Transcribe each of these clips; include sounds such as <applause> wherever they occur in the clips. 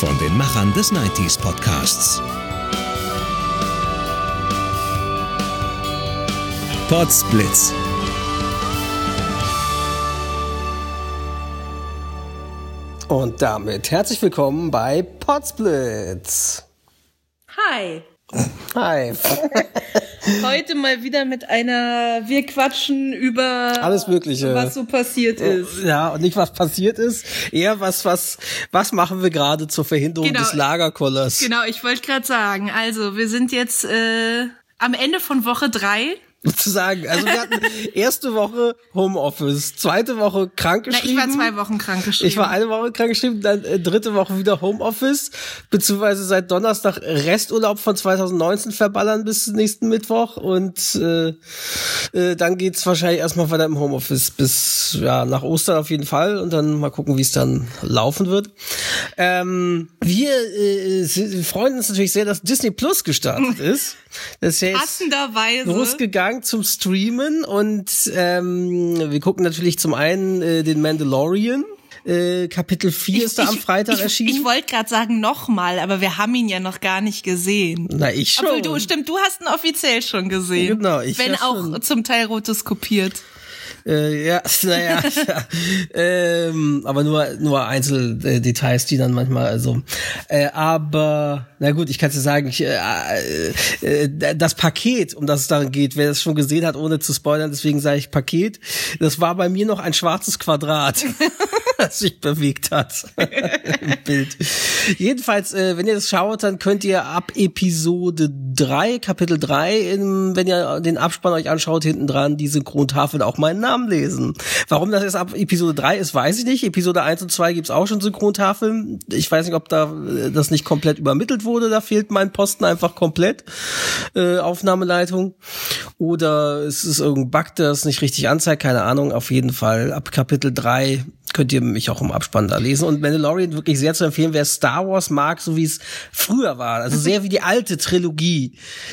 Von den Machern des 90s Podcasts. Podsblitz. Und damit herzlich willkommen bei Podsblitz. Hi. Hi. <laughs> Heute mal wieder mit einer Wir quatschen über Alles Mögliche. was so passiert ist. Ja, und nicht was passiert ist, eher was, was, was machen wir gerade zur Verhinderung Genau. des Lagerkollers. Genau, ich wollte gerade sagen, also wir sind jetzt äh, am Ende von Woche drei. Sozusagen. Also wir hatten <laughs> erste Woche Homeoffice, zweite Woche Na, ich krankgeschrieben. war zwei Wochen krankgeschrieben. Ich war eine Woche krankgeschrieben, dann äh, dritte Woche wieder Homeoffice, beziehungsweise seit Donnerstag Resturlaub von 2019 verballern bis nächsten Mittwoch und äh, äh, dann geht's wahrscheinlich erstmal weiter im Homeoffice bis ja nach Ostern auf jeden Fall und dann mal gucken, wie es dann laufen wird. Ähm, wir äh, freuen uns natürlich sehr, dass Disney Plus gestartet <laughs> ist. Das ist ja jetzt Passenderweise. Losgegangen zum Streamen und ähm, wir gucken natürlich zum einen äh, den Mandalorian. Äh, Kapitel 4 ist da am Freitag ich, erschienen. Ich wollte gerade sagen nochmal, aber wir haben ihn ja noch gar nicht gesehen. Na, ich schon. Obwohl du, stimmt, du hast ihn offiziell schon gesehen. Genau, ich Wenn auch schon. zum Teil rotoskopiert. Äh, ja, <laughs> naja, ja. ähm, aber nur nur Einzeldetails, die dann manchmal also. Äh, aber na gut, ich kann dir sagen, ich, äh, äh, das Paket, um das es darin geht, wer das schon gesehen hat, ohne zu spoilern, deswegen sage ich Paket. Das war bei mir noch ein schwarzes Quadrat. <laughs> <laughs> sich bewegt hat <laughs> im Bild. Jedenfalls, äh, wenn ihr das schaut, dann könnt ihr ab Episode 3, Kapitel 3, in, wenn ihr den Abspann euch anschaut, hinten dran die Synchrontafel auch meinen Namen lesen. Warum das jetzt ab Episode 3 ist, weiß ich nicht. Episode 1 und 2 gibt's auch schon Synchrontafeln. Ich weiß nicht, ob da äh, das nicht komplett übermittelt wurde. Da fehlt mein Posten einfach komplett. Äh, Aufnahmeleitung. Oder es ist irgendein Bug, der es nicht richtig anzeigt. Keine Ahnung. Auf jeden Fall ab Kapitel 3 könnt ihr mich auch im Abspann da lesen. Und Mandalorian wirklich sehr zu empfehlen, wer Star Wars mag, so wie es früher war. Also sehr wie die alte Trilogie.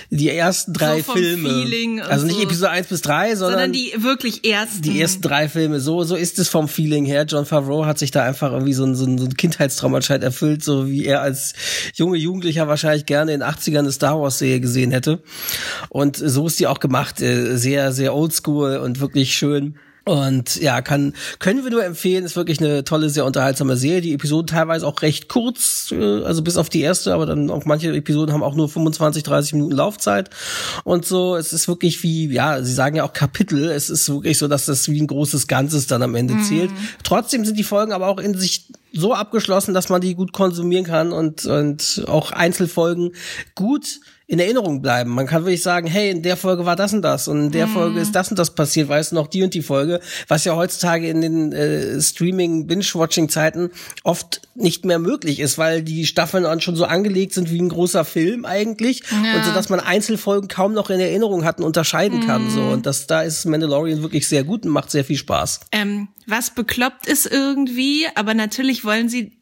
Die ersten drei So Filme. Also nicht so. Episode 1 bis 3, sondern, Sondern die wirklich ersten. die ersten drei Filme. So, so ist es vom Feeling her. John Favreau hat sich da einfach irgendwie so ein, so ein, so ein Kindheitstraum anscheinend erfüllt, so wie er als junge Jugendlicher wahrscheinlich gerne in den 80ern eine Star Wars Serie gesehen hätte. Und so ist die auch gemacht. Äh, Sehr, sehr oldschool und wirklich schön. Und ja, kann, können wir nur empfehlen, ist wirklich eine tolle, sehr unterhaltsame Serie. Die Episoden teilweise auch recht kurz, äh, also bis auf die erste, aber dann auch manche Episoden haben auch nur 25, 30 Minuten Laufzeit und so. Es ist wirklich wie, ja, sie sagen ja auch Kapitel. Es ist wirklich so, dass das wie ein großes Ganzes dann am Ende zählt. Trotzdem sind die Folgen aber auch in sich so abgeschlossen, dass man die gut konsumieren kann und, und auch Einzelfolgen gut in Erinnerung bleiben. Man kann wirklich sagen, hey, in der Folge war das und das und in der Folge ist das und das passiert, weißt du noch die und die Folge, was ja heutzutage in den äh, Streaming Binge-Watching Zeiten oft nicht mehr möglich ist, weil die Staffeln dann schon so angelegt sind wie ein großer Film eigentlich Ja. und so dass man Einzelfolgen kaum noch in Erinnerung hat und unterscheiden kann so und das da ist Mandalorian wirklich sehr gut und macht sehr viel Spaß. ähm, was bekloppt ist irgendwie, aber natürlich wollen sie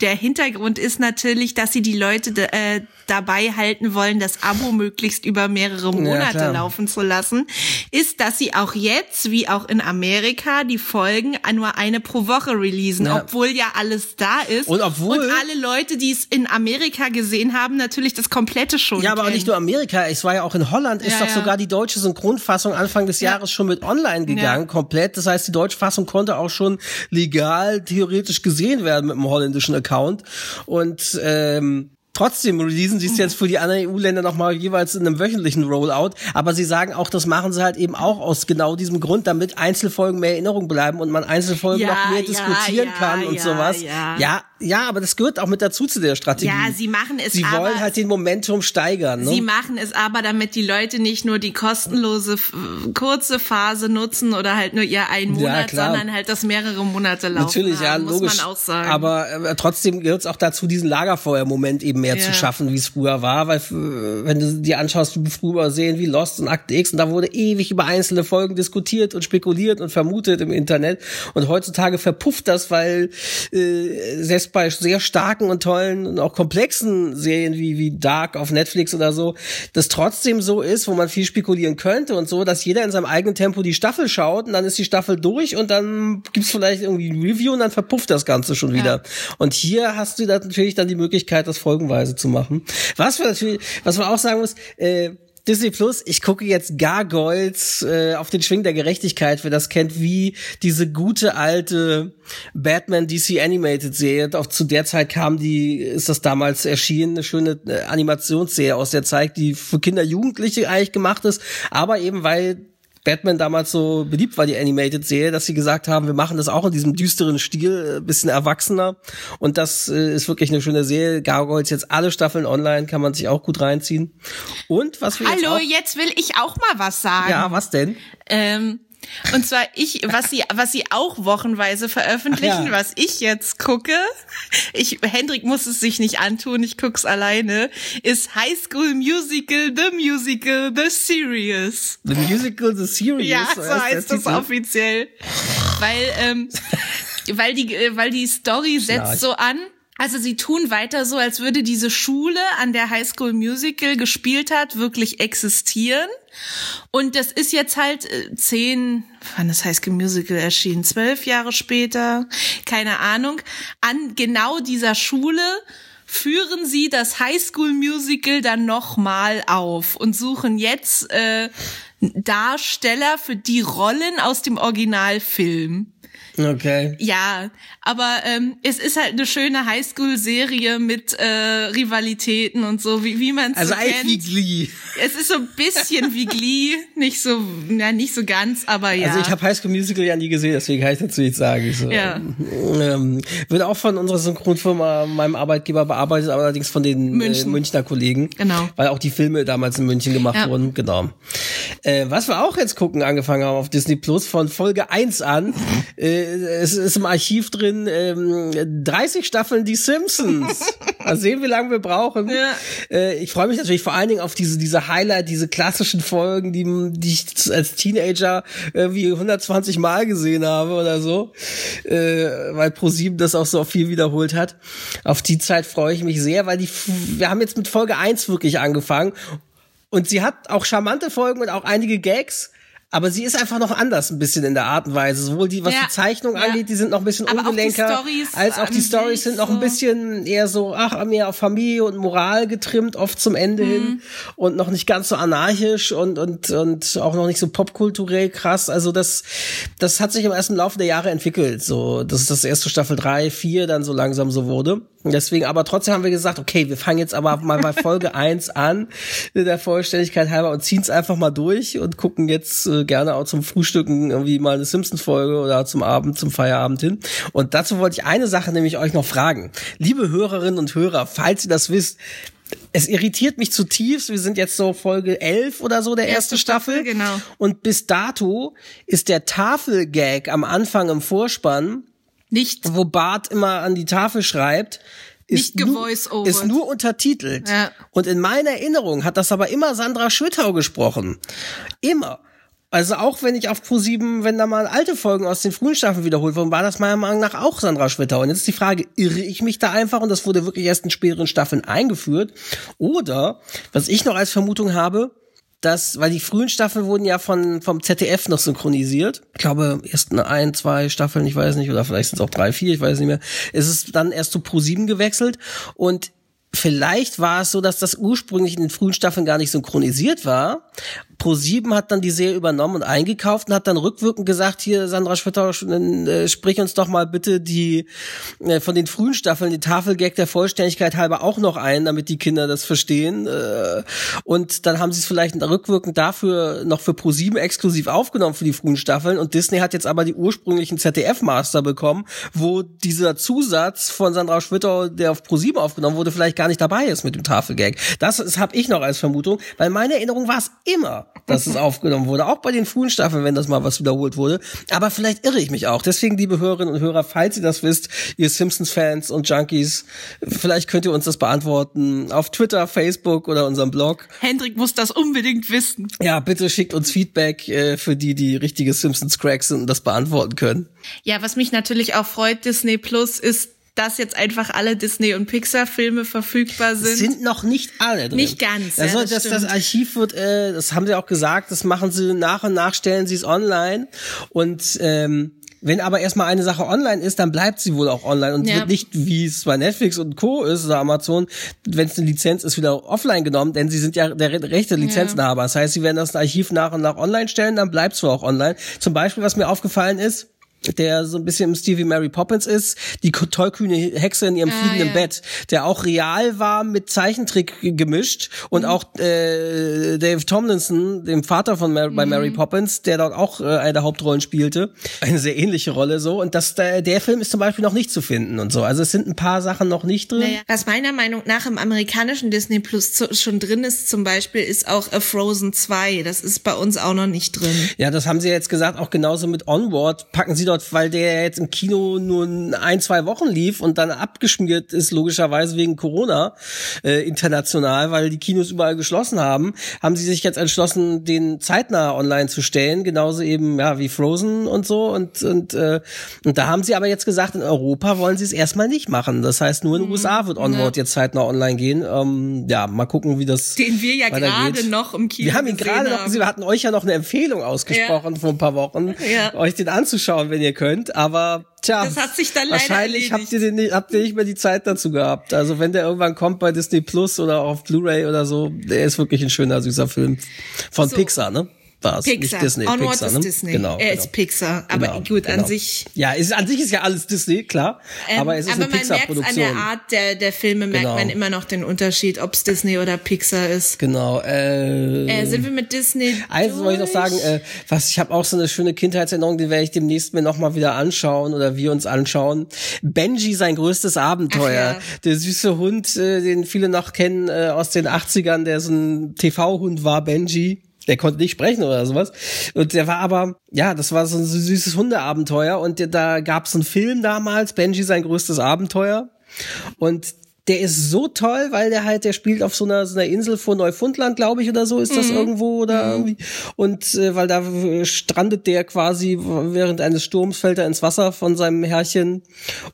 der Hintergrund ist natürlich, dass sie die Leute äh, dabei halten wollen, das Abo möglichst über mehrere Monate klar. laufen zu lassen, ist, dass sie auch jetzt, wie auch in Amerika, die Folgen nur eine pro Woche releasen, Ja. obwohl ja alles da ist. Und obwohl- Und alle Leute, die es in Amerika gesehen haben, natürlich das komplette schon Ja, aber auch kennen. nicht nur Amerika. Es war ja auch in Holland, ist Ja, doch ja. sogar die deutsche Synchronfassung Anfang des Jahres schon mit online gegangen, Ja. komplett. Das heißt, die deutsche Fassung konnte auch schon legal theoretisch gesehen werden mit dem holländischen Account. Und ähm, Trotzdem releasen sie es jetzt für die anderen EU-Länder nochmal jeweils in einem wöchentlichen Rollout. Aber sie sagen auch, das machen sie halt eben auch aus genau diesem Grund, damit Einzelfolgen mehr Erinnerung bleiben und man Einzelfolgen Ja, noch mehr ja, diskutieren ja, kann und sowas. ja. Ja, ja, aber das gehört auch mit dazu zu der Strategie. Ja, sie machen es Sie aber, wollen halt den Momentum steigern. Ne? Sie machen es aber, damit die Leute nicht nur die kostenlose kurze Phase nutzen oder halt nur ihr einen Ja, Monat, klar. sondern halt das mehrere Monate laufen Natürlich, ja, haben, muss logisch. man auch sagen. Aber äh, trotzdem gehört es auch dazu, diesen Lagerfeuer-Moment eben mehr Ja. zu schaffen, wie es früher war. Weil wenn du dir anschaust, früher sehen wie Lost und Akte X, und da wurde ewig über einzelne Folgen diskutiert und spekuliert und vermutet im Internet. Und heutzutage verpufft das, weil äh, selbst bei sehr starken und tollen und auch komplexen Serien wie, wie Dark auf Netflix oder so, das trotzdem so ist, wo man viel spekulieren könnte und so, dass jeder in seinem eigenen Tempo die Staffel schaut und dann ist die Staffel durch und dann gibt's vielleicht irgendwie ein Review und dann verpufft das Ganze schon wieder. Und hier hast du natürlich dann die Möglichkeit, das folgenweise zu machen. Was wir natürlich, was man auch sagen muss, äh, Disney Plus, ich gucke jetzt Gargoyles äh, auf den Schwing der Gerechtigkeit, wer das kennt, wie diese gute alte Batman DC Animated Serie. Auch zu der Zeit kam die, ist das damals erschienen, eine schöne äh, Animationsserie aus der Zeit, die für Kinder, Jugendliche eigentlich gemacht ist, aber eben weil Batman damals so beliebt war, die Animated-Serie, dass sie gesagt haben, wir machen das auch in diesem düsteren Stil, äh, bisschen erwachsener. Und das äh, ist wirklich eine schöne Serie. Gargoyles jetzt alle Staffeln online, kann man sich auch gut reinziehen. Und was wir Hallo, jetzt jetzt will ich auch mal was sagen. auch, Ja, was denn? Ähm, und zwar ich, was sie, was sie auch wochenweise veröffentlichen, ja. was ich jetzt gucke, ich, Hendrik muss es sich nicht antun, ich guck's alleine, ist High School Musical, The Musical, The Series. The Musical, The Series. Ja, so heißt heißt das Titel. offiziell. Weil, ähm, weil die, äh, weil die Story setzt so an. Also sie tun weiter so, als würde diese Schule, an der High School Musical gespielt hat, wirklich existieren. Und das ist jetzt halt äh, zehn, wann High School Musical erschienen? Zwölf Jahre später? Keine Ahnung. An genau dieser Schule führen sie das High School Musical dann nochmal auf und suchen jetzt äh, Darsteller für die Rollen aus dem Originalfilm. Okay. Ja, aber ähm, es ist halt eine schöne Highschool-Serie mit äh, Rivalitäten und so, wie, wie man es Also so eigentlich kennt. wie Glee. Es ist so ein bisschen wie Glee, <laughs> nicht so, ja, nicht so ganz, aber ja. Also ich habe High School Musical ja nie gesehen, deswegen kann ich dazu nichts sagen. Ich so, Ja. ähm, wird auch von unserer Synchronfirma, meinem Arbeitgeber bearbeitet, aber allerdings von den äh, München. Münchner Kollegen. Genau. Weil auch die Filme damals in München gemacht Ja. wurden. Genau. Äh, was wir auch jetzt gucken angefangen haben auf Disney Plus von Folge 1 an, äh, es ist im Archiv drin ähm, 30 Staffeln Die Simpsons. <laughs> Mal sehen, wie lange wir brauchen. Ja. Äh, ich freue mich natürlich vor allen Dingen auf diese, diese Highlight, diese klassischen Folgen, die, die ich als Teenager irgendwie 120 Mal gesehen habe oder so, äh, weil ProSieben das auch so viel wiederholt hat. Auf die Zeit freue ich mich sehr, weil die, wir haben jetzt mit Folge 1 wirklich angefangen und sie hat auch charmante Folgen und auch einige Gags. Aber sie ist einfach noch anders ein bisschen in der Art und Weise. Sowohl die, was Ja, die Zeichnung ja. angeht, die sind noch ein bisschen Aber auch die ungelenker, als auch die an Stories sind noch ein bisschen eher so, ach, mehr auf Familie und Moral getrimmt, oft zum Ende Mhm. hin und noch nicht ganz so anarchisch und, und, und auch noch nicht so popkulturell krass. Also das, das hat sich im ersten Laufe der Jahre entwickelt. So, das ist das erste Staffel drei, vier dann so langsam so wurde. Deswegen, aber trotzdem haben wir gesagt, okay, wir fangen jetzt aber mal bei Folge <laughs> eins an, der Vollständigkeit halber und ziehen es einfach mal durch und gucken jetzt äh, gerne auch zum Frühstücken irgendwie mal eine Simpsons-Folge oder zum Abend, zum Feierabend hin. Und dazu wollte ich eine Sache nämlich euch noch fragen. Liebe Hörerinnen und Hörer, falls ihr das wisst, es irritiert mich zutiefst. Wir sind jetzt so Folge 11 oder so der erste, Erste Staffel. Staffel, genau. Und bis dato ist der Tafelgag am Anfang im Vorspann nicht wo Bart immer an die Tafel schreibt, ist Nicht nur, ist nur untertitelt. Ja. Und in meiner Erinnerung hat das aber immer Sandra Schwittau gesprochen. Immer. Also auch wenn ich auf Pro7, wenn da mal alte Folgen aus den frühen Staffeln wiederholt wurden, war das meiner Meinung nach auch Sandra Schwittau. Und jetzt ist die Frage, irre ich mich da einfach und das wurde wirklich erst in späteren Staffeln eingeführt? Oder, was ich noch als Vermutung habe, dass, weil die frühen Staffeln wurden ja von, vom ZDF noch synchronisiert. Ich glaube, ersten ein, zwei Staffeln, ich weiß nicht, oder vielleicht sind es auch drei, vier, ich weiß nicht mehr. Es ist dann erst zu Pro7 gewechselt und Vielleicht war es so, dass das ursprünglich in den frühen Staffeln gar nicht synchronisiert war. Pro7 hat dann die Serie übernommen und eingekauft und hat dann rückwirkend gesagt, hier Sandra Schwitter, äh, sprich uns doch mal bitte die äh, von den frühen Staffeln die Tafelgag der Vollständigkeit halber auch noch ein, damit die Kinder das verstehen. Äh, und dann haben sie es vielleicht rückwirkend dafür noch für Pro7 exklusiv aufgenommen für die frühen Staffeln und Disney hat jetzt aber die ursprünglichen ZDF-Master bekommen, wo dieser Zusatz von Sandra Schwitter, der auf Pro7 aufgenommen wurde, vielleicht gar nicht dabei ist mit dem Tafelgag. Das, das habe ich noch als Vermutung, weil meine Erinnerung war es immer, dass es aufgenommen wurde, auch bei den frühen Staffeln, wenn das mal was wiederholt wurde. Aber vielleicht irre ich mich auch. Deswegen, liebe Hörerinnen und Hörer, falls ihr das wisst, ihr Simpsons-Fans und Junkies, vielleicht könnt ihr uns das beantworten auf Twitter, Facebook oder unserem Blog. Hendrik muss das unbedingt wissen. Ja, bitte schickt uns Feedback äh, für die, die richtige Simpsons-Cracks sind und das beantworten können. Ja, was mich natürlich auch freut, Disney Plus, ist dass jetzt einfach alle Disney- und Pixar-Filme verfügbar sind. Sind noch nicht alle drin. Nicht ganz. Also ja, das, das, das Archiv wird, äh, das haben sie auch gesagt, das machen sie nach und nach, stellen sie es online. Und ähm, wenn aber erstmal eine Sache online ist, dann bleibt sie wohl auch online und Ja. wird nicht, wie es bei Netflix und Co. ist oder Amazon, wenn es eine Lizenz ist, wieder offline genommen, denn sie sind ja der re- rechte Lizenzinhaber. Das heißt, sie werden das Archiv nach und nach online stellen, dann bleibt es wohl auch online. Zum Beispiel, was mir aufgefallen ist, der so ein bisschen im Stil wie Mary Poppins ist, die tollkühne Hexe in ihrem Ah, fliegenden ja. Bett, der auch real war mit Zeichentrick gemischt und Mhm. auch äh, Dave Tomlinson, dem Vater von Mary, bei Mhm. Mary Poppins, der dort auch äh, eine der Hauptrollen spielte, eine sehr ähnliche Rolle so und das der, der Film ist zum Beispiel noch nicht zu finden und so, also es sind ein paar Sachen noch nicht drin. Naja, was meiner Meinung nach im amerikanischen Disney Plus zu, schon drin ist, zum Beispiel, ist auch A Frozen 2. Das ist bei uns auch noch nicht drin. Ja, das haben sie jetzt gesagt, auch genauso mit Onward packen sie dort, weil der jetzt im Kino nur ein, zwei Wochen lief und dann abgeschmiert ist, logischerweise wegen Corona äh, international, weil die Kinos überall geschlossen haben, haben sie sich jetzt entschlossen, den zeitnah online zu stellen, genauso eben ja wie Frozen und so und und äh, und da haben sie aber jetzt gesagt, in Europa wollen sie es erstmal nicht machen. Das heißt, nur in den USA wird Onward jetzt zeitnah online gehen. Ähm, ja, mal gucken, wie das Den wir ja gerade noch im Kino Wir haben ihn gerade noch. Wir hatten euch ja noch eine Empfehlung ausgesprochen vor ein paar Wochen, Ja. euch den anzuschauen, wenn ihr könnt. Aber tja, Das hat sich dann wahrscheinlich habt ihr, den, nicht- habt ihr nicht mehr die Zeit dazu gehabt. Also wenn der irgendwann kommt bei Disney Plus oder auf Blu-ray oder so, der ist wirklich ein schöner süßer Film von So. Pixar, ne? War es Pixar. nicht Disney, Onward Pixar, ist ne? Disney. Genau. er genau. ist Pixar. Aber Genau, gut, an genau. sich. Ja, ist, an sich ist ja alles Disney, klar. Ähm, aber es ist eine man merkt an Pixar-Produktion. der Art der, der Filme merkt Genau. man immer noch den Unterschied, ob es Disney oder Pixar ist. Genau. Äh, Äh, sind wir mit Disney Eins wollte ich noch sagen, durch? äh, was ich habe auch so eine schöne Kindheitserinnerung, die werde ich demnächst mir noch mal wieder anschauen oder wir uns anschauen. Benji sein größtes Abenteuer. Ach ja. Der süße Hund, äh, den viele noch kennen äh, aus den 80ern, der so ein TV-Hund war, Benji. Der konnte nicht sprechen oder sowas. Und der war aber, ja, das war so ein süßes Hundeabenteuer. Und da gab es einen Film damals, Benji sein größtes Abenteuer. Und der ist so toll, weil der halt, der spielt auf so einer, so einer Insel vor Neufundland, glaube ich, oder so ist das irgendwo oder irgendwie. Und äh, weil da äh, strandet der quasi während eines Sturms fällt er ins Wasser von seinem Herrchen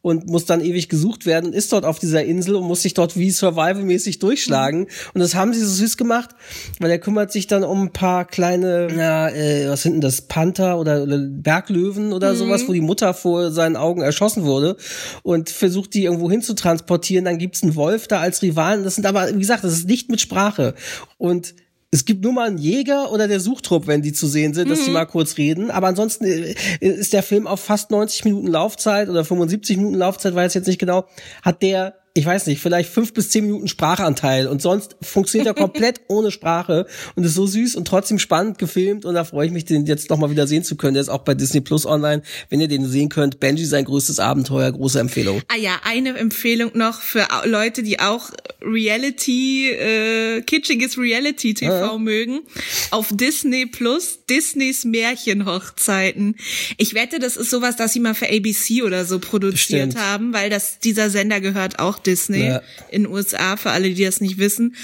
und muss dann ewig gesucht werden und ist dort auf dieser Insel und muss sich dort wie Survival-mäßig durchschlagen. Und das haben sie so süß gemacht, weil er kümmert sich dann um ein paar kleine, ja, äh, was sind denn das, Panther oder, oder Berglöwen oder sowas, wo die Mutter vor seinen Augen erschossen wurde und versucht die irgendwo hin zu transportieren. Dann gibt's einen Wolf da als Rivalen. Das sind aber, wie gesagt, das ist nicht mit Sprache. Und es gibt nur mal einen Jäger oder der Suchtrupp, wenn die zu sehen sind, dass die mal kurz reden. Aber ansonsten äh, ist der Film auf fast 90 Minuten Laufzeit oder 75 Minuten Laufzeit, weiß jetzt nicht genau, hat der ich weiß nicht, vielleicht fünf bis zehn Minuten Sprachanteil und sonst funktioniert er komplett <laughs> ohne Sprache und ist so süß und trotzdem spannend gefilmt und da freue ich mich, den jetzt nochmal wieder sehen zu können. Der ist auch bei Disney Plus online. Wenn ihr den sehen könnt, Benji sein größtes Abenteuer, große Empfehlung. Ah ja, eine Empfehlung noch für Leute, die auch Reality, äh, kitschiges Reality TV mögen. Auf Disney Plus, Disneys Märchenhochzeiten. Ich wette, das ist sowas, das sie mal für ABC oder so produziert Bestimmt. haben, weil das, dieser Sender gehört auch Disney Ja. in USA, für alle, die das nicht wissen.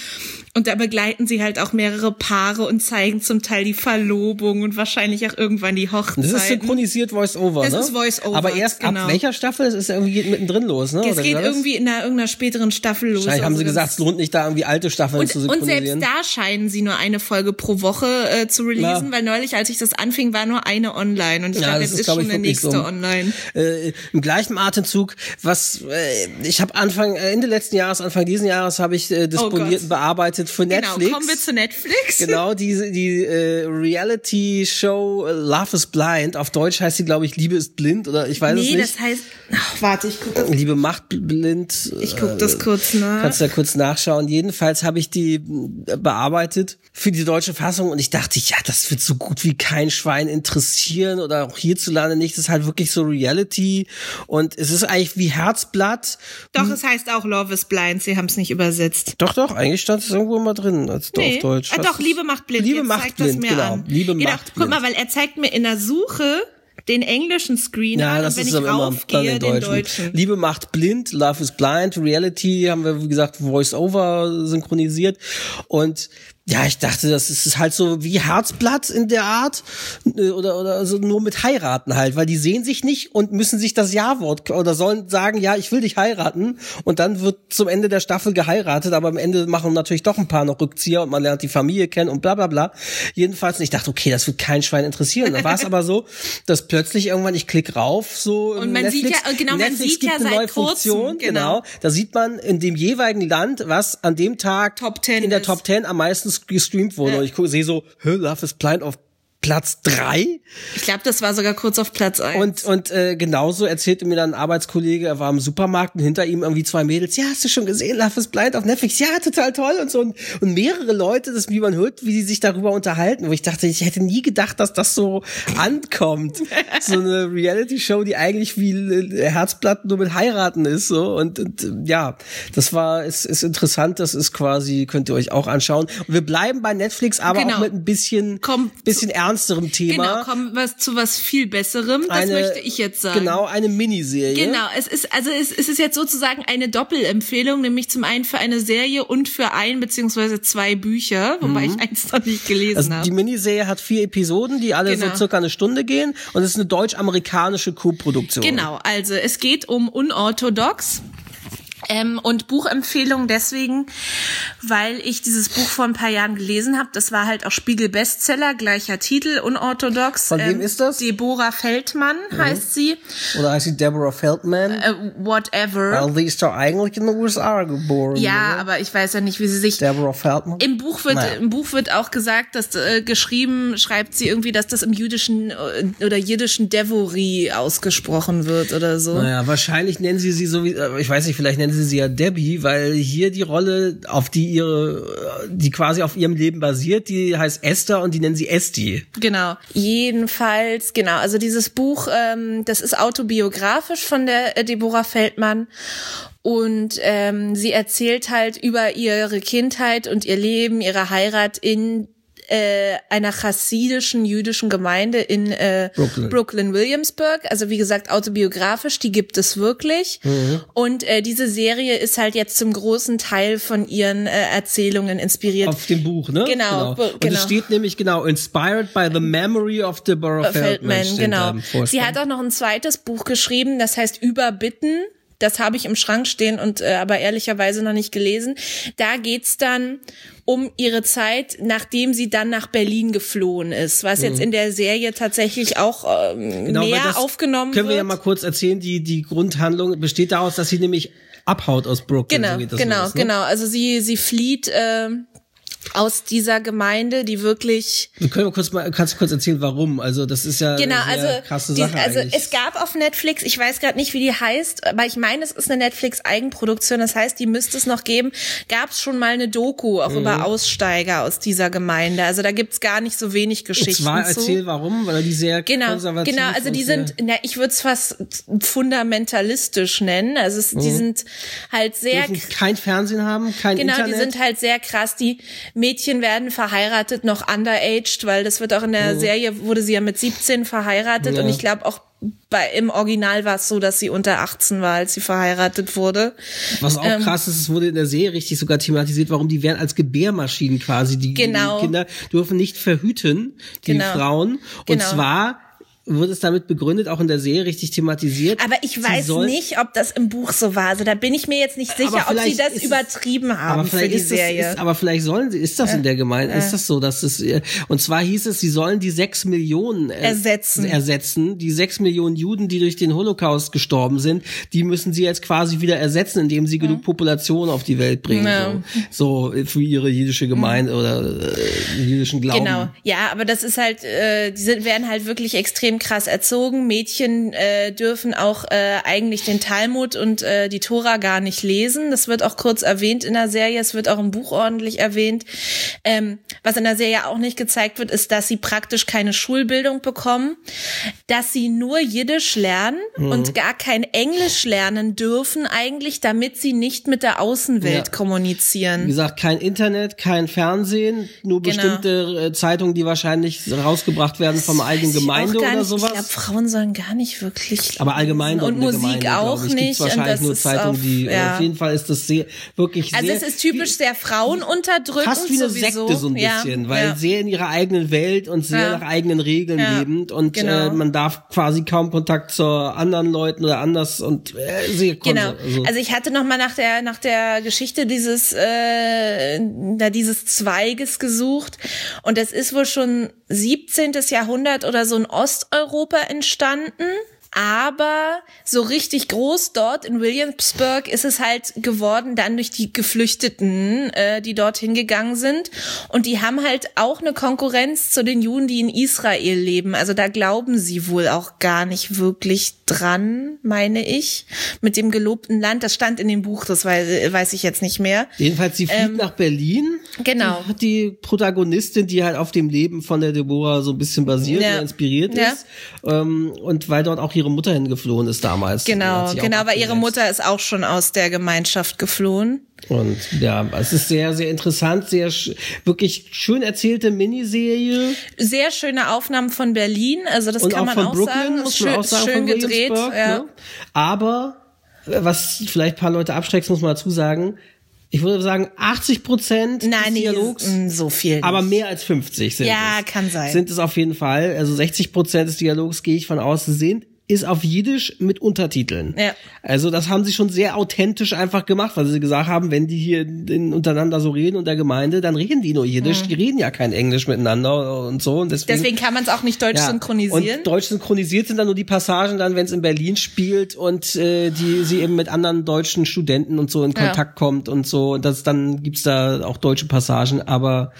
Und da begleiten sie halt auch mehrere Paare und zeigen zum Teil die Verlobung und wahrscheinlich auch irgendwann die Hochzeiten. Das ist synchronisiert Voice-Over, Das ne? ist Voice-Over, Aber erst genau. ab welcher Staffel? Es ist ja irgendwie geht mittendrin los, ne? es geht das? irgendwie in einer, irgendeiner späteren Staffel los. Wahrscheinlich haben also sie ganz- gesagt, es lohnt nicht, da irgendwie alte Staffeln zu und, und synchronisieren. selbst da scheinen sie nur eine Folge pro Woche äh, zu releasen, Ja. weil neulich, als ich das anfing, war nur eine online und ich Ja, glaube, das jetzt ist, ist schon eine nächste so. online. äh, im gleichen Atemzug, was äh, ich habe Anfang äh, Ende letzten Jahres, Anfang diesen Jahres habe ich äh, disponiert und bearbeitet für Netflix. Genau, kommen wir zu Netflix. <laughs> Genau, die, die äh, Reality-Show Love is Blind. Auf Deutsch heißt sie, glaube ich, Liebe ist blind oder ich weiß nee, es nicht. Nee, das heißt, ach, warte, ich gucke Liebe macht blind. Ich gucke das kurz nach. Kannst du da kurz nachschauen. Jedenfalls habe ich die äh, bearbeitet für die deutsche Fassung und ich dachte, ja, das wird so gut wie kein Schwein interessieren oder auch hierzulande nicht. Das ist halt wirklich so Reality und es ist eigentlich wie Herzblatt. Doch, es heißt auch Love is Blind. Sie haben es nicht übersetzt. Doch, doch, eigentlich stand es irgendwo mal drin als nee. auf Deutsch. Ah, doch, Liebe macht blind. Liebe Jetzt macht blind, genau. An. Liebe genau. macht Guck blind. mal, weil er zeigt mir in der Suche den englischen Screen ja, an das wenn ist ich raufgehe, den deutschen. deutschen. Liebe macht blind, Love is blind, Reality haben wir, wie gesagt, Voice-Over synchronisiert und ja, ich dachte, das ist halt so wie Herzblatt in der Art äh, oder oder so nur mit heiraten halt, weil die sehen sich nicht und müssen sich das Ja-Wort oder sollen sagen, ja, ich will dich heiraten und dann wird zum Ende der Staffel geheiratet, aber am Ende machen natürlich doch ein paar noch Rückzieher und man lernt die Familie kennen und bla bla bla. Jedenfalls, und ich dachte, okay, das wird kein Schwein interessieren. Dann war es aber so, <laughs> dass plötzlich irgendwann ich klick rauf, so Und man Netflix, sieht ja- genau, man Netflix sieht gibt ja eine neue Funktion, genau. genau. Da sieht man in dem jeweiligen Land, was an dem Tag Top 10 in der. Top 10 am meisten gestreamt wurde. Ja. Und ich gucke, sehe so, Hä, Love is Blind auf Platz drei Ich glaube, das war sogar kurz auf Platz 1. und und äh, genauso erzählte mir dann ein Arbeitskollege, er war im Supermarkt und hinter ihm irgendwie zwei Mädels, ja, hast du schon gesehen, Love is Blind auf Netflix? Ja, total toll und so und, und mehrere Leute, das wie man hört, wie die sich darüber unterhalten, wo ich dachte, ich hätte nie gedacht, dass das so ankommt. <laughs> so eine Reality Show, die eigentlich wie Herzblatt nur mit heiraten ist so und, und ja, das war ist, ist interessant, das ist quasi könnt ihr euch auch anschauen. Und wir bleiben bei Netflix, aber Genau. auch mit ein bisschen Komm, bisschen ernsterem Thema. genau, kommen wir zu was viel Besserem. Das Eine- möchte ich jetzt sagen. Genau, eine Miniserie. Genau, es ist also es, es ist jetzt sozusagen eine Doppelempfehlung, nämlich zum einen für eine Serie und für ein beziehungsweise zwei Bücher, wobei ich eins noch nicht gelesen Mhm. Also die habe. Miniserie hat vier Episoden, die alle Genau. so circa eine Stunde gehen und es ist eine deutsch-amerikanische Co-Produktion. Genau, also es geht um unorthodox. Ähm, und Buchempfehlung deswegen, weil ich dieses Buch vor ein paar Jahren gelesen habe. Das war halt auch Spiegel-Bestseller, gleicher Titel, unorthodox. Von wem ähm, ist das? Deborah Feldmann heißt sie. Oder heißt sie Deborah Feldman? Äh, whatever. Weil die ist doch eigentlich in den USA geboren. ja, oder? aber ich weiß ja nicht, wie sie sich Deborah Feldman. Im Buch wird Naja. im Buch wird auch gesagt, dass äh, geschrieben schreibt sie irgendwie, dass das im jüdischen äh, oder jiddischen Devory ausgesprochen wird oder so. Naja, wahrscheinlich nennen sie sie so wie, äh, ich weiß nicht, vielleicht nennen sie sie ja Debbie, weil hier die Rolle, auf die ihre, die quasi auf ihrem Leben basiert, die heißt Esther und die nennen sie Esti. Genau. Jedenfalls, genau. Also dieses Buch, ähm, das ist autobiografisch von der äh, Deborah Feldmann. Und ähm, sie erzählt halt über ihre Kindheit und ihr Leben, ihre Heirat in äh, einer chassidischen jüdischen Gemeinde in äh, Brooklyn. Brooklyn Williamsburg. Also wie gesagt autobiografisch, die gibt es wirklich. Mhm. Und äh, diese Serie ist halt jetzt zum großen Teil von ihren äh, Erzählungen inspiriert. Auf dem Buch, ne? Genau, bu- Und genau. es steht nämlich genau, inspired by the memory of Deborah Feldman. Feldman, genau. Sie hat auch noch ein zweites Buch geschrieben, das heißt Überbitten. Das habe ich im Schrank stehen und äh, aber ehrlicherweise noch nicht gelesen. Da geht's dann um ihre Zeit, nachdem sie dann nach Berlin geflohen ist, was jetzt in der Serie tatsächlich auch ähm, Mhm. Genau, weil näher das aufgenommen Können wir wird. ja mal kurz erzählen, die, die Grundhandlung besteht daraus, dass sie nämlich abhaut aus Brooklyn. Genau, so genau, los, ne? genau. Also sie sie flieht äh, aus dieser Gemeinde, die wirklich Wir können mal kurz mal, kannst du kurz erzählen, warum? Also das ist ja Genau, eine also, krasse die, Sache also eigentlich. es gab auf Netflix, ich weiß gerade nicht, wie die heißt, aber ich meine, es ist eine Netflix-Eigenproduktion, das heißt, die müsste es noch geben. Gab es schon mal eine Doku auch Mhm. über Aussteiger aus dieser Gemeinde. Also da gibt's gar nicht so wenig Und Geschichten zwar zu. erzähl warum, weil die sehr Genau, konservativ genau. Also die und sind, na, ich würde es fast fundamentalistisch nennen. Also es, die sind halt sehr dürfen kein Fernsehen haben, kein Genau, Internet. die sind halt sehr krass. Die Mädchen werden verheiratet, noch underaged, weil das wird auch in der Serie, wurde sie ja mit 17 verheiratet Ja. und ich glaube auch bei, im Original war es so, dass sie unter 18 war, als sie verheiratet wurde. Was auch ähm, krass ist, es wurde in der Serie richtig sogar thematisiert, warum die werden als Gebärmaschinen quasi. Die, Genau. die Kinder dürfen nicht verhüten, die Genau. Frauen. Und Genau. zwar wird es damit begründet, auch in der Serie richtig thematisiert. Aber ich weiß nicht, ob das im Buch so war. Also da bin ich mir jetzt nicht sicher, ob sie das übertrieben haben aber vielleicht für die ist das, Serie. Ist, aber vielleicht sollen sie, ist das in der Gemeinde, ist das so, dass es, äh, und zwar hieß es, sie sollen die sechs Millionen äh, Ersetzen. ersetzen, die sechs Millionen Juden, die durch den Holocaust gestorben sind, die müssen sie jetzt quasi wieder ersetzen, indem sie genug Population auf die Welt bringen, Ja. so, so für ihre jüdische Gemeinde oder äh, jüdischen Glauben. Genau, ja, aber das ist halt, äh, die sind, werden halt wirklich extrem krass erzogen. Mädchen äh, dürfen auch äh, eigentlich den Talmud und äh, die Tora gar nicht lesen. Das wird auch kurz erwähnt in der Serie, es wird auch im Buch ordentlich erwähnt. Ähm, was in der Serie auch nicht gezeigt wird, ist, dass sie praktisch keine Schulbildung bekommen, dass sie nur Jiddisch lernen Mhm. und gar kein Englisch lernen dürfen eigentlich, damit sie nicht mit der Außenwelt Ja. kommunizieren. Wie gesagt, kein Internet, kein Fernsehen, nur Genau. bestimmte äh, Zeitungen, die wahrscheinlich rausgebracht werden vom eigenen Gemeinde oder. Sowas. Ich glaube, Frauen sollen gar nicht wirklich. Aber allgemein und Musik Gemeinde, auch ich, nicht. Wahrscheinlich das nur Zeitungen, auf, die. ja. Auf jeden Fall ist das sehr, wirklich Also sehr. es ist typisch sehr frauenunterdrückend Fast wie eine sowieso. Sekte so ein Ja, bisschen, weil ja. sehr in ihrer eigenen Welt und sehr Ja. nach eigenen Regeln Ja, lebend und genau. äh, man darf quasi kaum Kontakt zu anderen Leuten oder anders und äh, sehr Genau. konser- Also ich hatte noch mal nach der nach der Geschichte dieses äh, da dieses Zweiges gesucht und es ist wohl schon 17. Jahrhundert oder so in Osteuropa entstanden. Aber so richtig groß dort in Williamsburg ist es halt geworden dann durch die Geflüchteten, äh, die dorthin gegangen sind. Und die haben halt auch eine Konkurrenz zu den Juden, die in Israel leben. Also da glauben sie wohl auch gar nicht wirklich dran, meine ich, mit dem gelobten Land. Das stand in dem Buch, das weiß, weiß ich jetzt nicht mehr. Jedenfalls, sie fliegt nach Berlin. Ähm, Genau. Die, die Protagonistin, die halt auf dem Leben von der Deborah so ein bisschen basiert Ja. oder inspiriert Ja. ist. Ähm, und weil dort auch ihre Mutter hingeflohen ist damals. Genau, genau, weil ihre. Mutter ist auch schon aus der Gemeinschaft geflohen. Und ja, es ist sehr, sehr interessant, sehr wirklich schön erzählte Miniserie. Sehr schöne Aufnahmen von Berlin, also das und kann auch man von auch Brooklyn, sagen. muss man schön, auch sagen, schön von gedreht. Ja. ne? Aber, äh, was vielleicht ein paar Leute abschreckt, muss man dazu sagen, ich würde sagen, 80 Prozent des Nein, nee, Dialogs mm, so viel. Aber nicht. mehr als 50 sind Ja, es. kann sein. Sind es auf jeden Fall. Also 60 Prozent des Dialogs gehe ich von aus, sind ist auf Jiddisch mit Untertiteln. Ja. Also das haben sie schon sehr authentisch einfach gemacht, weil sie gesagt haben, wenn die hier in, untereinander so reden und der Gemeinde, dann reden die nur Jiddisch, die reden ja kein Englisch miteinander und so. Und deswegen, Mhm. Deswegen kann man es auch nicht deutsch ja. synchronisieren. Und deutsch synchronisiert sind dann nur die Passagen dann, wenn es in Berlin spielt und äh, die sie eben mit anderen deutschen Studenten und so in Ja. Kontakt kommt und so. Und das dann gibt's da auch deutsche Passagen, aber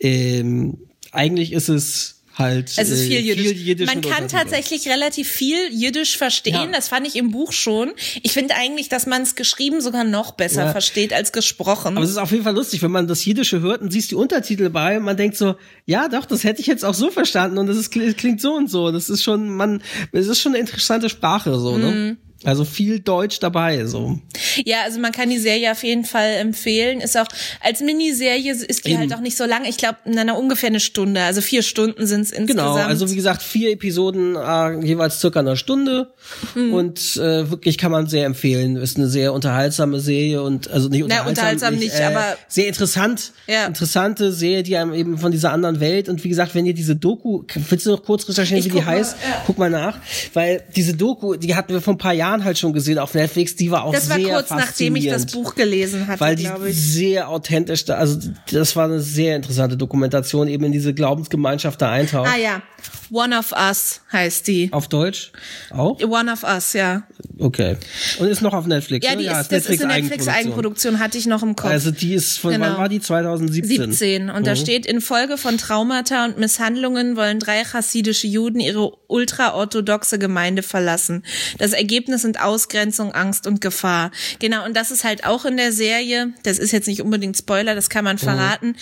ähm, eigentlich ist es halt Es ist viel äh, Jiddisch. Man kann tatsächlich relativ viel Jiddisch verstehen. Ja. Das fand ich im Buch schon. Ich finde eigentlich, dass man es geschrieben sogar noch besser Ja. versteht als gesprochen. Aber es ist auf jeden Fall lustig, wenn man das Jiddische hört und siehst die Untertitel bei, man denkt so, ja doch, das hätte ich jetzt auch so verstanden und das ist, klingt so und so. Das ist schon, man, es ist schon eine interessante Sprache so, Mhm. Also viel Deutsch dabei, so. Ja, also man kann die Serie auf jeden Fall empfehlen. Ist auch als Miniserie ist die Eben. halt auch nicht so lang. Ich glaube, in einer ungefähr eine Stunde. Also vier Stunden sind es insgesamt. Genau, also wie gesagt, vier Episoden, äh, jeweils circa eine Stunde. Mhm. Und äh, wirklich kann man sehr empfehlen. Ist eine sehr unterhaltsame Serie und also nicht Na, unterhaltsam, unterhaltsam nicht, äh, aber- sehr interessant. Ja. Interessante Serie, die einem eben von dieser anderen Welt. Und wie gesagt, wenn ihr diese Doku, willst du noch kurz recherchieren, Ich wie die mal, heißt? ja. Guck mal nach. Weil diese Doku, die hatten wir vor ein paar Jahren halt schon gesehen auf Netflix, die war auch das war sehr kurz nachdem ich das. Buch gelesen hatte, weil die sehr authentisch da, also das war eine sehr interessante Dokumentation, eben in diese Glaubensgemeinschaft da eintaucht. Ah ja, One of Us heißt die. Auf Deutsch? Auch? One of Us, ja. Okay. Und ist noch auf Netflix. Ja, ne? die ist, das ist eine Netflix-Eigenproduktion, hatte ich noch im Kopf. Also die ist von, Genau. wann war die? 2017? 17. Und da Mhm. steht, in Folge von Traumata und Misshandlungen wollen drei chassidische Juden ihre ultraorthodoxe Gemeinde verlassen. Das Ergebnis sind Ausgrenzung, Angst und Gefahr. Genau, und das ist halt auch in der Serie, das ist jetzt nicht unbedingt Spoiler, das kann Mhm. man verraten,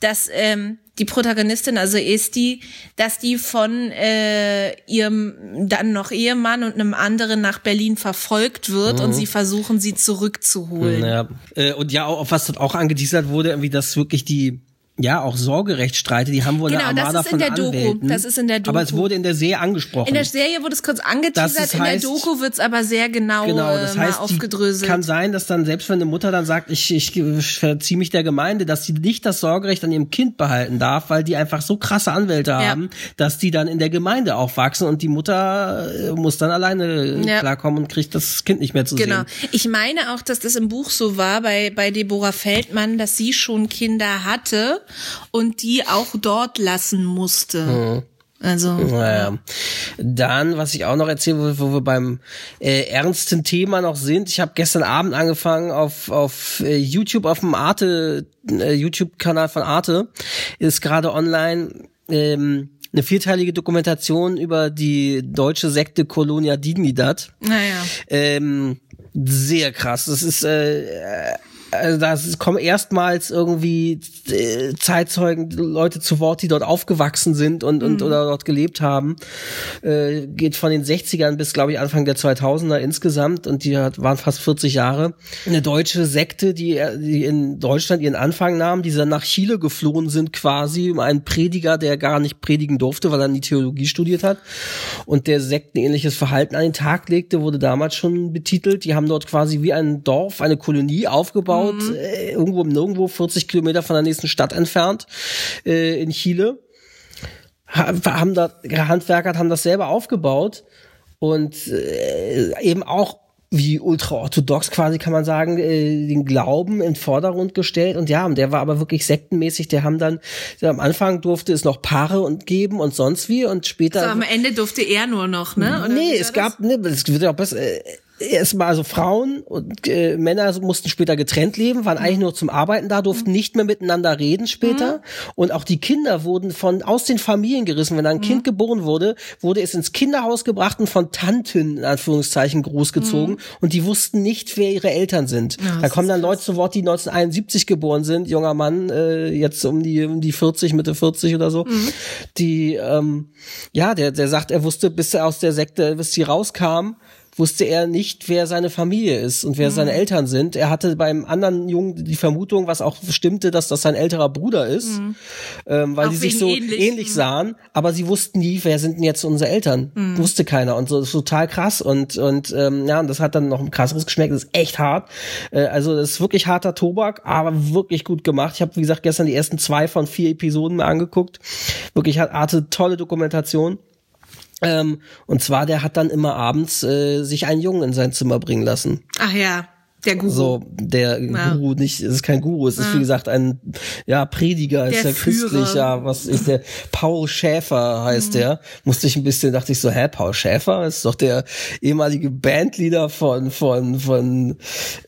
dass ähm, die Protagonistin, also Esti, dass die von äh, ihrem dann noch Ehemann und einem anderen nach Berlin verfolgt wird Mhm. und sie versuchen, sie zurückzuholen. Ja. Äh, Und ja, auch, auf was dort auch angeteasert wurde, irgendwie, dass wirklich die ja auch Sorgerechtsstreite, die haben wohl Genau, eine das Armada ist in von der Doku. Anwälten. Das ist in der Aber es Doku. wurde in der Serie angesprochen. In der Serie wurde es kurz angeteasert, Das in der heißt- Doku wird's aber sehr genau, Genau, das äh, heißt, aufgedröselt. kann sein, dass dann selbst wenn eine Mutter dann sagt, ich, ich verziehe mich der Gemeinde, dass sie nicht das Sorgerecht an ihrem Kind behalten darf, weil die einfach so krasse Anwälte haben, dass die dann in der Gemeinde aufwachsen und die Mutter äh, muss dann alleine Ja. klarkommen und kriegt das Kind nicht mehr zu Genau. sehen. Ich meine auch, dass das im Buch so war bei, bei Deborah Feldmann, dass sie schon Kinder hatte und die auch dort lassen musste. Mhm. Also, Naja. Dann, was ich auch noch erzählen will, wo wir beim äh, ernsten Thema noch sind. Ich habe gestern Abend angefangen auf, auf äh, YouTube, auf dem Arte, äh, YouTube-Kanal von Arte, ist gerade online ähm, eine vierteilige Dokumentation über die deutsche Sekte Colonia Dignidad. naja. Ähm, sehr krass. Das ist äh, also da kommen erstmals irgendwie äh, Zeitzeugen, Leute zu Wort, die dort aufgewachsen sind und, und oder dort gelebt haben. Äh, geht von den 60ern bis, glaube ich, Anfang der 2000er insgesamt und die hat, waren fast 40 Jahre. Eine deutsche Sekte, die, die in Deutschland ihren Anfang nahm, die dann nach Chile geflohen sind quasi, um einen Prediger, der gar nicht predigen durfte, weil er nie Theologie studiert hat und der sektenähnliches Verhalten an den Tag legte, wurde damals schon betitelt. Die haben dort quasi wie ein Dorf, eine Kolonie aufgebaut, äh, irgendwo im Nirgendwo, 40 Kilometer von der nächsten Stadt entfernt, äh, in Chile. Ha- Haben da Handwerker haben das selber aufgebaut und äh, eben auch wie ultraorthodox quasi kann man sagen, äh, den Glauben in Vordergrund gestellt und ja, und der war aber wirklich sektenmäßig, der haben dann, am Anfang durfte es noch Paare und geben und sonst wie und später So, am Ende durfte er nur noch, ne? Oder nee, es gab, ne, es wird ja auch besser. Äh, Erstmal also Frauen und äh, Männer mussten später getrennt leben, waren eigentlich nur zum Arbeiten da, durften nicht mehr miteinander reden später. Und auch die Kinder wurden von aus den Familien gerissen. Wenn ein Kind geboren wurde, wurde es ins Kinderhaus gebracht und von Tanten in Anführungszeichen großgezogen. Und die wussten nicht, wer ihre Eltern sind. da kommen dann Leute zu Wort, die 1971 geboren sind, junger Mann, äh, jetzt um die um die 40, Mitte 40 oder so, die ähm, ja, der der sagt, er wusste, bis er aus der Sekte, bis sie rauskam, wusste er nicht, wer seine Familie ist und wer seine Eltern sind. Er hatte beim anderen Jungen die Vermutung, was auch stimmte, dass das sein älterer Bruder ist, ähm, weil Auch die sich so ähnlich. ähnlich, sahen, aber sie wussten nie, wer sind denn jetzt unsere Eltern. Wusste keiner und so ist total krass und und ähm, ja, und das hat dann noch ein krasseres geschmeckt. Das ist echt hart. Äh, also das ist wirklich harter Tobak, aber wirklich gut gemacht. Ich habe wie gesagt gestern die ersten zwei von vier Episoden mir angeguckt. Wirklich hat Arte tolle Dokumentation. Ähm, und zwar, der hat dann immer abends äh, sich einen Jungen in sein Zimmer bringen lassen. Ach ja, der Guru. So, der Ja. Guru nicht, es ist kein Guru, es ist wie gesagt ein ja Prediger, ist Der ja christlich, Führer. ja, was ist der Paul Schäfer heißt der. Musste ich ein bisschen, dachte ich so, hä, Paul Schäfer ist doch der ehemalige Bandleader von von von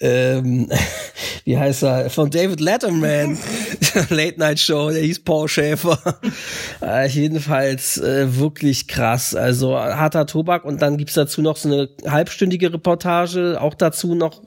ähm, <laughs> wie heißt er, von David Letterman <laughs> Late Night Show, der hieß Paul Schäfer. <laughs> äh, jedenfalls äh, wirklich krass, also harter Tobak und dann gibt's dazu noch so eine halbstündige Reportage, auch dazu noch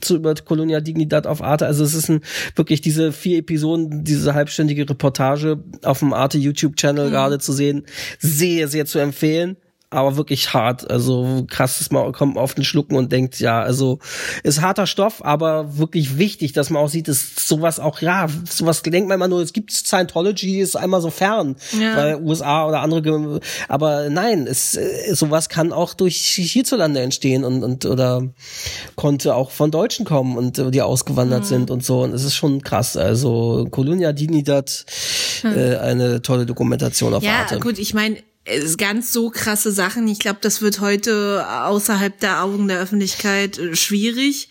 zu über Colonia Dignidad auf Arte. Also es ist ein, wirklich diese vier Episoden, diese halbstündige Reportage auf dem Arte YouTube Channel gerade zu sehen, sehr, sehr zu empfehlen. Aber wirklich hart, also krasses Mal kommt auf den Schlucken und denkt, ja, also ist harter Stoff, aber wirklich wichtig, dass man auch sieht, dass sowas auch, ja, sowas denkt man immer nur, es gibt Scientology, ist einmal so fern, Ja. weil USA oder andere, aber nein, es, sowas kann auch durch hierzulande entstehen und, und oder konnte auch von Deutschen kommen und die ausgewandert sind und so und es ist schon krass. Also Colonia Dignidad, äh, eine tolle Dokumentation auf Ja, Arte. gut, ich meine, ganz so krasse Sachen. Ich glaube, das wird heute außerhalb der Augen der Öffentlichkeit äh, schwierig.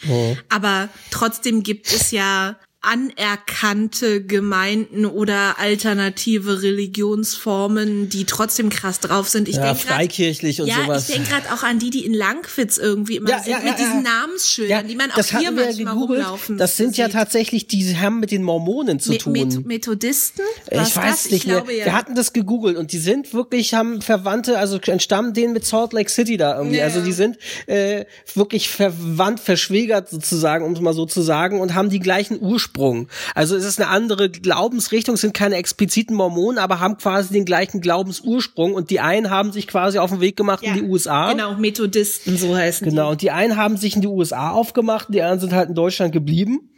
Aber trotzdem gibt es ja anerkannte Gemeinden oder alternative Religionsformen, die trotzdem krass drauf sind. Ich ja, denk grad- freikirchlich und ja, sowas. ich denke gerade auch an die, die in Langwitz irgendwie immer Ja, sind, ja, ja, mit diesen ja. Namensschildern, die man auch hier ja manchmal gegoogelt. rumlaufen Das sind ja sieht. tatsächlich, die haben mit den Mormonen zu tun. Met Methodisten? Was ich weiß das? nicht ich mehr. Glaube, ja. Wir hatten das gegoogelt und die sind wirklich, haben Verwandte, also entstammen denen mit Salt Lake City da irgendwie. Ja. Also die sind äh, wirklich verwandt, verschwägert sozusagen, um es mal so zu sagen, und haben die gleichen Ursprung. Also es ist eine andere Glaubensrichtung, sind keine expliziten Mormonen, aber haben quasi den gleichen Glaubensursprung und die einen haben sich quasi auf den Weg gemacht Ja, in die USA. Genau, Methodisten, so heißen Genau, und die einen haben sich in die USA aufgemacht, und die anderen sind halt in Deutschland geblieben.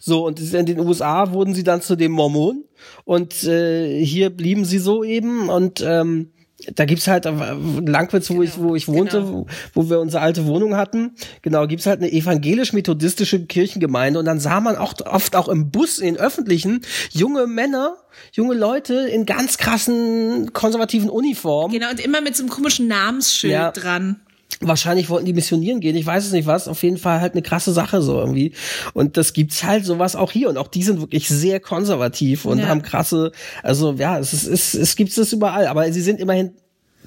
So, und in den USA wurden sie dann zu dem Mormon und äh, hier blieben sie so eben und ähm, da gibt's halt äh, Langwitz, wo ich wo ich wohnte, genau. wo, wo wir unsere alte Wohnung hatten. Genau, gibt's halt eine evangelisch-methodistische Kirchengemeinde und dann sah man auch oft auch im Bus in öffentlichen junge Männer, junge Leute in ganz krassen konservativen Uniformen. Genau, und immer mit so einem komischen Namensschild Ja. dran. Wahrscheinlich wollten die missionieren gehen, ich weiß es nicht was, auf jeden Fall halt eine krasse Sache so irgendwie. Und das gibt's halt sowas auch hier und auch die sind wirklich sehr konservativ und Ja. haben krasse, also ja, es ist, es, es gibt das überall, aber sie sind immerhin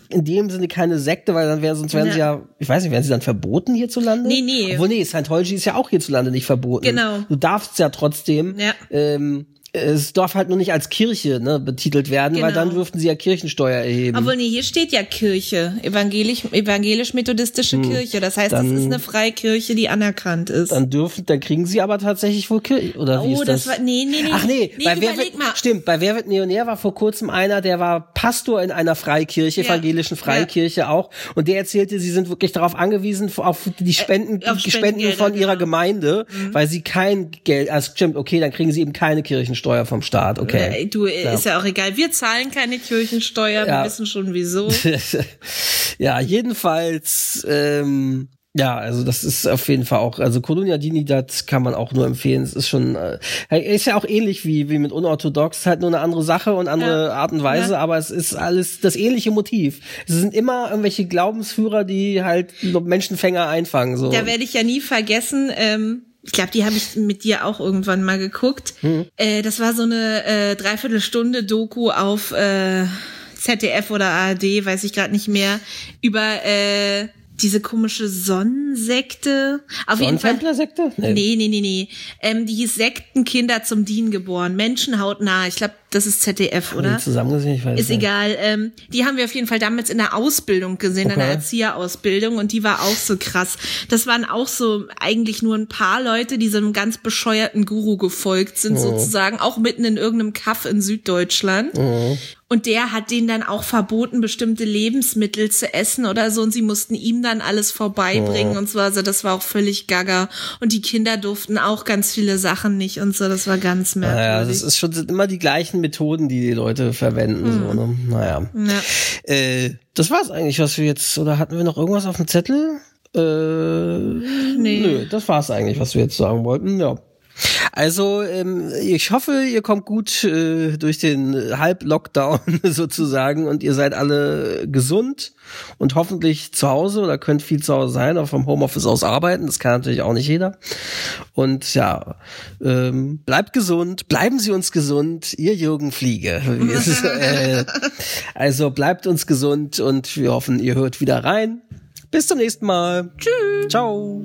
in dem Sinne keine Sekte, weil dann wäre, sonst wären sie ja, ich weiß nicht, wären sie dann verboten hierzulande? Nee, nee. Obwohl, nee, Scientology ist ja auch hierzulande nicht verboten. Genau. Du darfst ja trotzdem, Ja. ähm, es darf halt nur nicht als Kirche ne, betitelt werden, weil Genau. dann dürften sie ja Kirchensteuer erheben. Obwohl, nee, hier steht ja Kirche, evangelisch, evangelisch-methodistische Kirche. Das heißt, das Hm. Dann- ist eine Freikirche, die anerkannt ist. dann dürfen, dann kriegen sie aber tatsächlich wohl Kirche, oder wie Oh, ist das das? war- nee, nee, nee. Ach nee, Nee, bei wer wird, mal. stimmt, bei Wer wird Millionär war vor kurzem einer, der war Pastor in einer Freikirche, Ja. evangelischen Freikirche auch, und der erzählte, sie sind wirklich darauf angewiesen, auf die Spenden, Äh, auf die Spenden von ihrer genau. Gemeinde, weil sie kein Geld, also stimmt, okay, dann kriegen sie eben keine Kirchensteuer vom Staat, Äh, okay. Du, ist ja auch egal. Wir zahlen keine Kirchensteuer, Ja. wir wissen schon wieso. <laughs> ja, jedenfalls, ähm, ja, also das ist auf jeden Fall auch, also Colonia Dini, das kann man auch nur empfehlen. Es ist schon, äh, ist ja auch ähnlich wie, wie mit Unorthodox, halt nur eine andere Sache und andere Ja. Art und Weise, Ja. aber es ist alles das ähnliche Motiv. Es sind immer irgendwelche Glaubensführer, die halt Menschenfänger einfangen, so. Da werde ich ja nie vergessen, ähm, ich glaube, die habe ich mit dir auch irgendwann mal geguckt. Mhm. Äh, das war so eine äh, Dreiviertelstunde Doku auf äh, ZDF oder ARD, weiß ich gerade nicht mehr, über äh, diese komische Sonnensekte. Auf jeden Fall. Sonnentempler-Sekte? Nee. Nee, nee, nee, nee. Ähm, die hieß Sektenkinder zum Dienen geboren. Menschenhautnah. Ich glaube, das ist ZDF, oder? Die zusammengesehen, ich weiß Ist nicht. egal. Ähm, die haben wir auf jeden Fall damals in der Ausbildung gesehen, in der Okay. Erzieherausbildung und die war auch so krass. Das waren auch so eigentlich nur ein paar Leute, die so einem ganz bescheuerten Guru gefolgt sind, sozusagen, auch mitten in irgendeinem Kaff in Süddeutschland. Und der hat denen dann auch verboten, bestimmte Lebensmittel zu essen oder so. Und sie mussten ihm dann alles vorbeibringen und so. Also das war auch völlig gaga. Und die Kinder durften auch ganz viele Sachen nicht und so. Das war ganz merkwürdig. Naja, das ist schon sind immer die gleichen Methoden, die die Leute verwenden. So, ne? Naja. ja. Äh, das war's eigentlich, was wir jetzt, oder hatten wir noch irgendwas auf dem Zettel? Äh, Nee. Nö, das war's eigentlich, was wir jetzt sagen wollten, ja. Also, ähm, ich hoffe, ihr kommt gut äh, durch den Halb-Lockdown <laughs> sozusagen und ihr seid alle gesund und hoffentlich zu Hause oder könnt viel zu Hause sein, auch vom Homeoffice aus arbeiten. Das kann natürlich auch nicht jeder. Und ja, ähm, bleibt gesund, bleiben Sie uns gesund, ihr Jürgen Fliege. <laughs> Äh, also bleibt uns gesund und wir hoffen, ihr hört wieder rein. Bis zum nächsten Mal. Tschüss. Ciao.